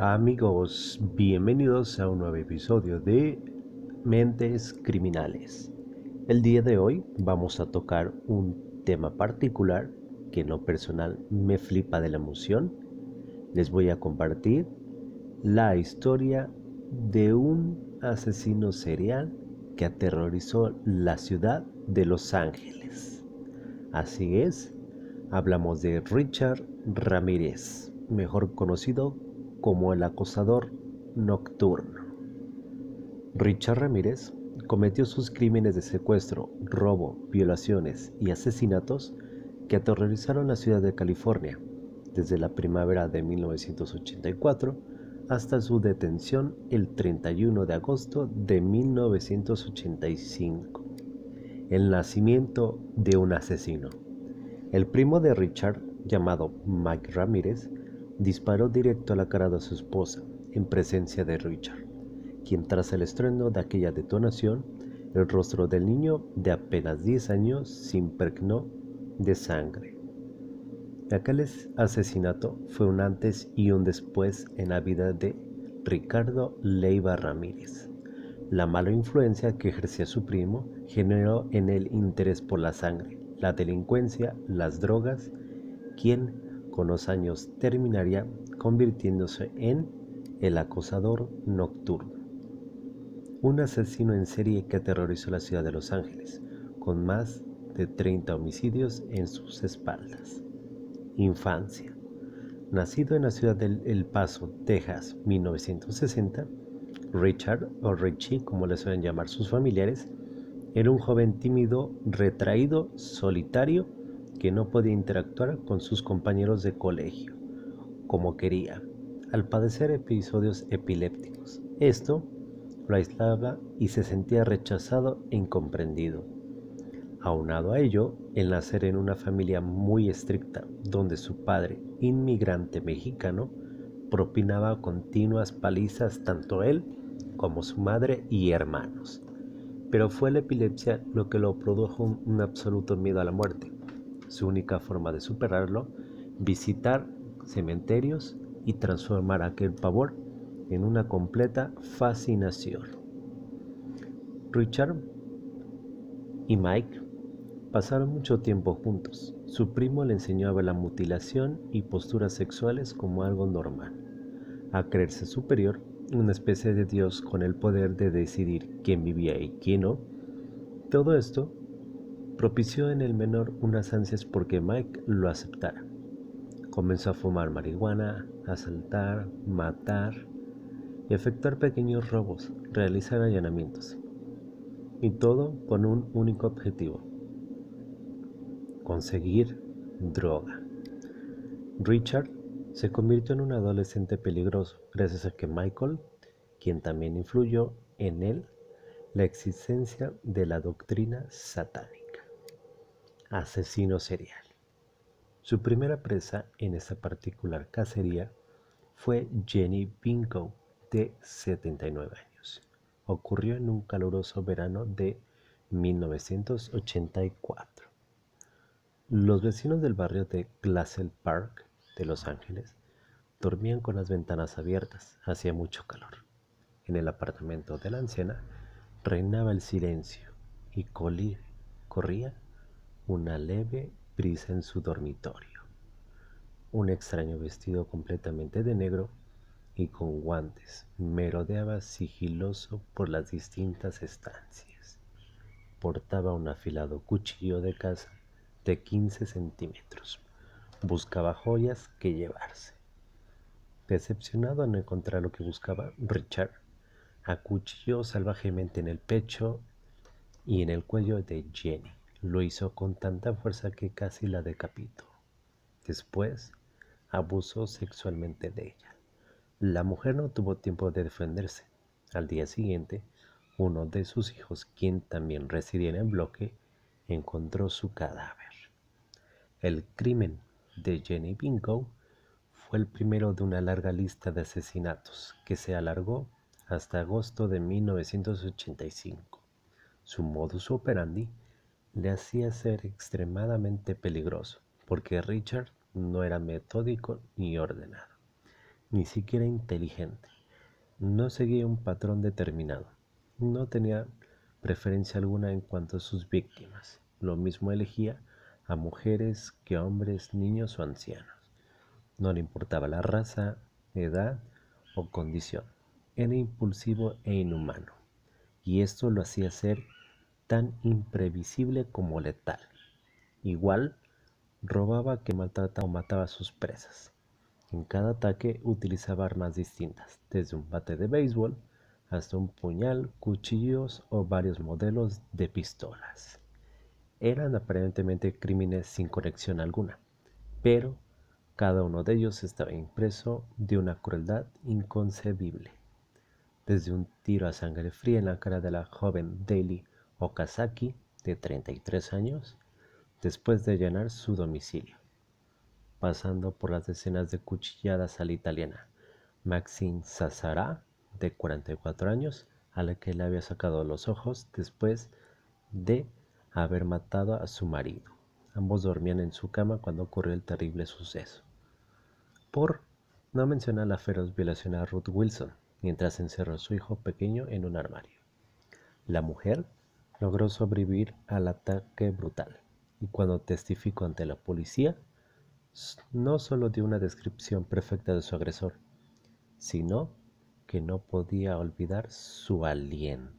Amigos, bienvenidos a un nuevo episodio de Mentes Criminales. El día de hoy vamos a tocar un tema particular que en lo personal me flipa de la emoción. Les voy a compartir la historia de un asesino serial que aterrorizó la ciudad de Los Ángeles. Así es, hablamos de Richard Ramírez, mejor conocido como el acosador nocturno. Richard Ramírez cometió sus crímenes de secuestro, robo, violaciones y asesinatos que aterrorizaron la ciudad de California desde la primavera de 1984 hasta su detención el 31 de agosto de 1985. El nacimiento de un asesino. El primo de Richard, llamado Mike Ramírez, disparó directo a la cara de su esposa en presencia de Richard, quien tras el estruendo de aquella detonación, el rostro del niño de apenas 10 años se impregnó de sangre. Aquel asesinato fue un antes y un después en la vida de Ricardo Leiva Ramírez. La mala influencia que ejercía su primo generó en él interés por la sangre, la delincuencia, las drogas, quien con los años terminaría convirtiéndose en el acosador nocturno. Un asesino en serie que aterrorizó la ciudad de Los Ángeles, con más de 30 homicidios en sus espaldas. Infancia. Nacido en la ciudad de El Paso, Texas, 1960, Richard, o Richie como le suelen llamar sus familiares, era un joven tímido, retraído, solitario, que no podía interactuar con sus compañeros de colegio como quería, al padecer episodios epilépticos. Esto lo aislaba y se sentía rechazado e incomprendido. Aunado a ello, el nacer en una familia muy estricta, donde su padre, inmigrante mexicano, propinaba continuas palizas tanto él como su madre y hermanos. Pero fue la epilepsia lo que lo produjo un, absoluto miedo a la muerte. Su única forma de superarlo, visitar cementerios y transformar aquel pavor en una completa fascinación. Richard y Mike Pasaron mucho tiempo juntos. Su primo le enseñó a ver la mutilación y posturas sexuales como algo normal, a creerse superior, una especie de Dios con el poder de decidir quién vivía y quién no. Todo esto propició en el menor unas ansias porque Mike lo aceptara. Comenzó a fumar marihuana, asaltar, matar y efectuar pequeños robos, realizar allanamientos. Y todo con un único objetivo, conseguir droga. Richard se convirtió en un adolescente peligroso gracias a que Michael, quien también influyó en él, la existencia de la doctrina satánica. Asesino serial. Su primera presa en esta particular cacería fue Jenny Binko, de 79 años. Ocurrió en un caluroso verano de 1984. Los vecinos del barrio de Glassell Park de Los Ángeles dormían con las ventanas abiertas, hacía mucho calor. En el apartamento de la anciana reinaba el silencio y corría una leve brisa en su dormitorio. Un extraño vestido completamente de negro y con guantes merodeaba sigiloso por las distintas estancias. Portaba un afilado cuchillo de caza de 15 centímetros. Buscaba joyas que llevarse. Decepcionado al no encontrar lo que buscaba, Richard acuchilló salvajemente en el pecho y en el cuello de Jenny. Lo hizo con tanta fuerza que casi la decapitó. Después, abusó sexualmente de ella. La mujer no tuvo tiempo de defenderse. Al día siguiente, uno de sus hijos, quien también residía en el bloque, encontró su cadáver. El crimen de Jenny Bingo fue el primero de una larga lista de asesinatos que se alargó hasta agosto de 1985. Su modus operandi le hacía ser extremadamente peligroso porque Richard no era metódico ni ordenado. ni siquiera inteligente. No seguía un patrón determinado. No tenía preferencia alguna en cuanto a sus víctimas. Lo mismo elegía a mujeres que a hombres, niños o ancianos. No le importaba la raza, edad o condición. Era impulsivo e inhumano. Y esto lo hacía ser tan imprevisible como letal. Igual, robaba que maltrataba o mataba a sus presas. En cada ataque utilizaba armas distintas, desde un bate de béisbol hasta un puñal, cuchillos o varios modelos de pistolas. Eran aparentemente crímenes sin conexión alguna, pero cada uno de ellos estaba impreso de una crueldad inconcebible. Desde un tiro a sangre fría en la cara de la joven Daily Okazaki, de 33 años, después de llenar su domicilio, pasando por las decenas de cuchilladas a la italiana Maxine Sassara, de 44 años, a la que le había sacado los ojos después de haber matado a su marido. Ambos dormían en su cama cuando ocurrió el terrible suceso. Por no mencionar la feroz violación a Ruth Wilson mientras encerró a su hijo pequeño en un armario. La mujer logró sobrevivir al ataque brutal y cuando testificó ante la policía, no solo dio una descripción perfecta de su agresor, sino que no podía olvidar su aliento.